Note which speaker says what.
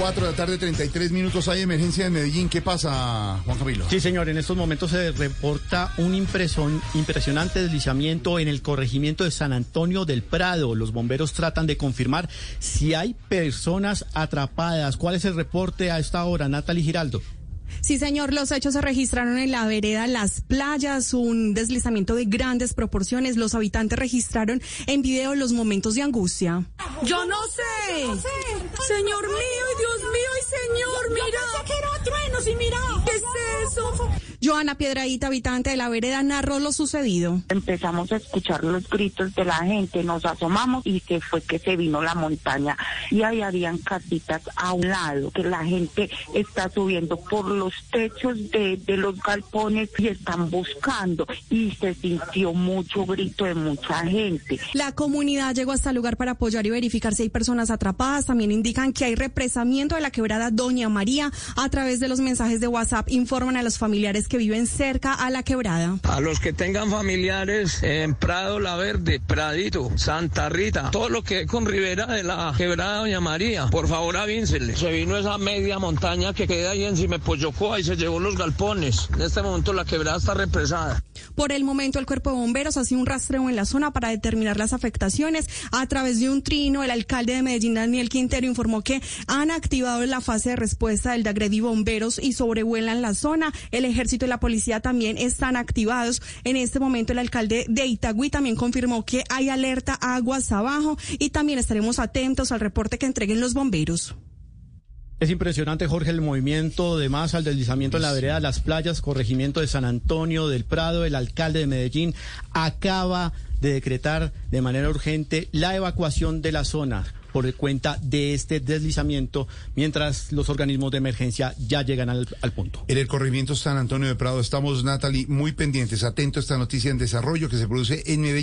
Speaker 1: 4 de la tarde, 33 minutos. Hay emergencia en Medellín. ¿Qué pasa, Juan Camilo?
Speaker 2: Sí, señor. En estos momentos se reporta un impresion, impresionante deslizamiento en el corregimiento de San Antonio del Prado. Los bomberos tratan de confirmar si hay personas atrapadas. ¿Cuál es el reporte a esta hora, Natalie Giraldo?
Speaker 3: Sí, señor, los hechos se registraron en la vereda Las Playas, un deslizamiento de grandes proporciones. Los habitantes registraron en video los momentos de angustia.
Speaker 4: Yo no sé. Señor mío, y Dios mío, y
Speaker 5: mira.
Speaker 4: ¿Qué es eso?
Speaker 3: Joana Piedradita, habitante de la vereda, narró lo sucedido.
Speaker 6: Empezamos a escuchar los gritos de la gente, nos asomamos y que fue que se vino la montaña y ahí habían casitas a un lado, que la gente está subiendo por los techos de, de los galpones y están buscando y se sintió mucho grito de mucha gente.
Speaker 3: La comunidad llegó hasta el lugar para apoyar y verificar si hay personas atrapadas. También indican que hay represamiento de la quebrada Doña María. A través de los mensajes de WhatsApp informan a los familiares que viven cerca a la quebrada.
Speaker 7: A los que tengan familiares en Prado La Verde, Pradito, Santa Rita, todo lo que es con Rivera de la quebrada Doña María, por favor avíncenle. Se vino esa media montaña que queda ahí encima de Poyocoa y se llevó los galpones. En este momento la quebrada está represada.
Speaker 3: Por el momento el cuerpo de bomberos ha sido un rastreo en la zona para determinar las afectaciones. A través de un trino, el alcalde de Medellín, Daniel Quintero, informó que han activado la fase de respuesta del Dagredí Bomberos y sobrevuelan la zona. El ejército y la policía también están activados. En este momento el alcalde de Itagüí también confirmó que hay alerta aguas abajo y también estaremos atentos al reporte que entreguen los bomberos.
Speaker 2: Es impresionante, Jorge, el movimiento de masa, el deslizamiento en la vereda Las Playas, corregimiento de San Antonio del Prado. El alcalde de Medellín acaba de decretar de manera urgente la evacuación de la zona por cuenta de este deslizamiento, mientras los organismos de emergencia ya llegan al, al, punto.
Speaker 1: En el corregimiento San Antonio de Prado estamos, Natalie, muy pendientes, atentos a esta noticia en desarrollo que se produce en Medellín.